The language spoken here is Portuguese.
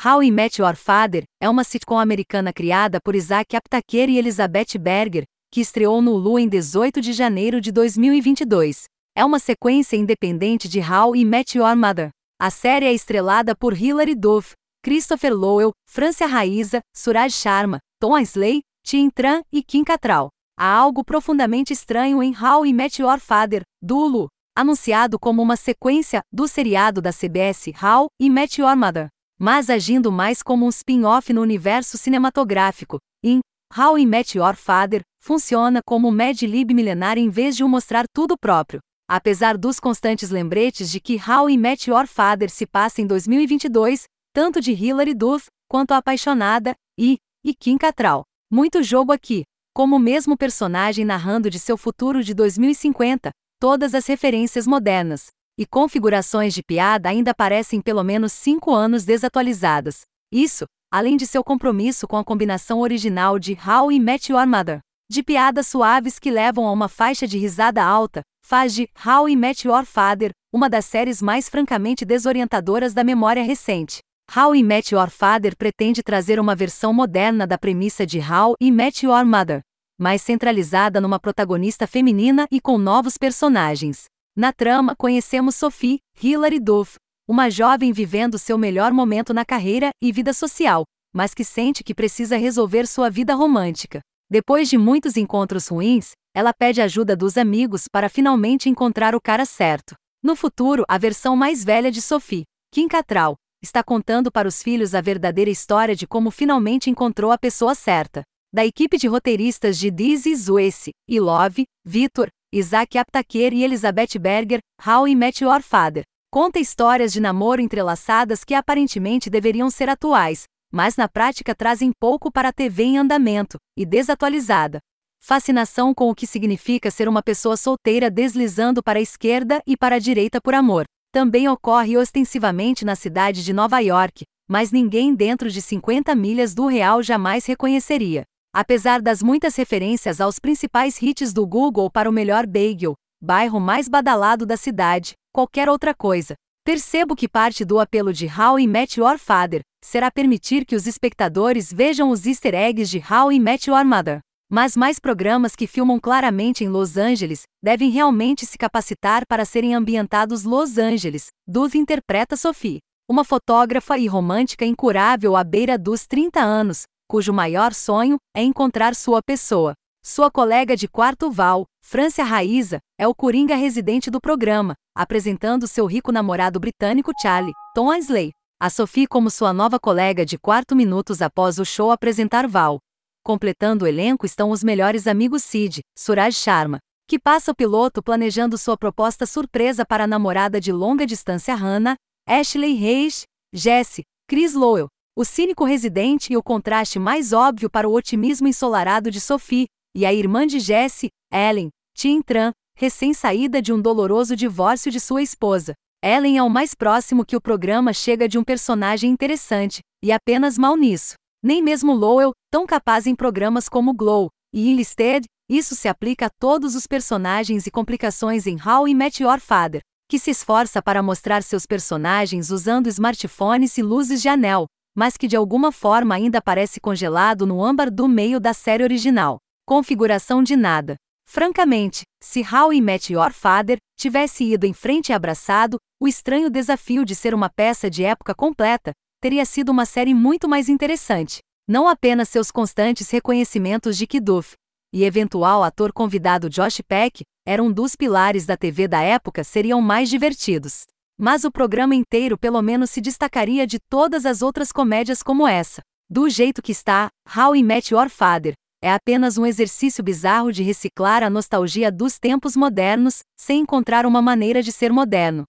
How I Met Your Father é uma sitcom americana criada por Isaac Aptaker e Elizabeth Berger, que estreou no Hulu em 18 de janeiro de 2022. É uma sequência independente de How I Met Your Mother. A série é estrelada por Hilary Duff, Christopher Lowell, Francia Raíza, Suraj Sharma, Tom Isley, Tim Tran e Kim Cattrall. Há algo profundamente estranho em How I Met Your Father, do Hulu, anunciado como uma sequência do seriado da CBS How I Met Your Mother mas agindo mais como um spin-off no universo cinematográfico. Em How I Met Your Father, funciona como um Mad Lib milenar em vez de um mostrar tudo próprio. Apesar dos constantes lembretes de que How I Met Your Father se passa em 2022, tanto de Hilary Duff quanto a apaixonada e, e Kim Cattrall. Muito jogo aqui, como o mesmo personagem narrando de seu futuro de 2050, todas as referências modernas e configurações de piada ainda parecem pelo menos cinco anos desatualizadas. Isso, além de seu compromisso com a combinação original de How I Met Your Mother, de piadas suaves que levam a uma faixa de risada alta, faz de How I Met Your Father uma das séries mais francamente desorientadoras da memória recente. How I Met Your Father pretende trazer uma versão moderna da premissa de How I Met Your Mother, mais centralizada numa protagonista feminina e com novos personagens. Na trama, conhecemos Sophie, Hilary Duff, uma jovem vivendo seu melhor momento na carreira e vida social, mas que sente que precisa resolver sua vida romântica. Depois de muitos encontros ruins, ela pede ajuda dos amigos para finalmente encontrar o cara certo. No futuro, a versão mais velha de Sophie, Kim Cattrall, está contando para os filhos a verdadeira história de como finalmente encontrou a pessoa certa. Da equipe de roteiristas de This Is Us e Love, Victor, Isaac Aptaker e Elizabeth Berger, How I Met Your Father. Conta histórias de namoro entrelaçadas que aparentemente deveriam ser atuais, mas na prática trazem pouco para a TV em andamento e desatualizada. Fascinação com o que significa ser uma pessoa solteira deslizando para a esquerda e para a direita por amor. Também ocorre ostensivamente na cidade de Nova York, mas ninguém dentro de 50 milhas do real jamais reconheceria. Apesar das muitas referências aos principais hits do Google para o melhor bagel, bairro mais badalado da cidade, qualquer outra coisa, percebo que parte do apelo de How I Met Your Father será permitir que os espectadores vejam os easter eggs de How I Met Your Mother. Mas mais programas que filmam claramente em Los Angeles devem realmente se capacitar para serem ambientados Los Angeles. Duth interpreta Sophie, uma fotógrafa e romântica incurável à beira dos 30 anos, cujo maior sonho é encontrar sua pessoa. Sua colega de quarto Val, Francia Raíza, é o coringa residente do programa, apresentando seu rico namorado britânico Charlie, Tom Isley. A Sophie como sua nova colega de quarto minutos após o show apresentar Val. Completando o elenco estão os melhores amigos Sid, Suraj Sharma, que passa o piloto planejando sua proposta surpresa para a namorada de longa distância Hannah, Ashley Reis, Jesse, Chris Lowell, o cínico residente e o contraste mais óbvio para o otimismo ensolarado de Sophie, e a irmã de Jesse, Ellen, Tim Tran, recém-saída de um doloroso divórcio de sua esposa. Ellen é o mais próximo que o programa chega de um personagem interessante, e apenas mal nisso. Nem mesmo Lowell, tão capaz em programas como Glow e Enlisted, isso se aplica a todos os personagens e complicações em How I Met Your Father, que se esforça para mostrar seus personagens usando smartphones e luzes de anel, mas que de alguma forma ainda parece congelado no âmbar do meio da série original. Configuração de nada. Francamente, se How I Met Your Father tivesse ido em frente e abraçado, o estranho desafio de ser uma peça de época completa teria sido uma série muito mais interessante. Não apenas seus constantes reconhecimentos de Kiduff e eventual ator convidado Josh Peck eram um dos pilares da TV da época seriam mais divertidos mas o programa inteiro pelo menos se destacaria de todas as outras comédias como essa. Do jeito que está, How I Met Your Father é apenas um exercício bizarro de reciclar a nostalgia dos tempos modernos, sem encontrar uma maneira de ser moderno.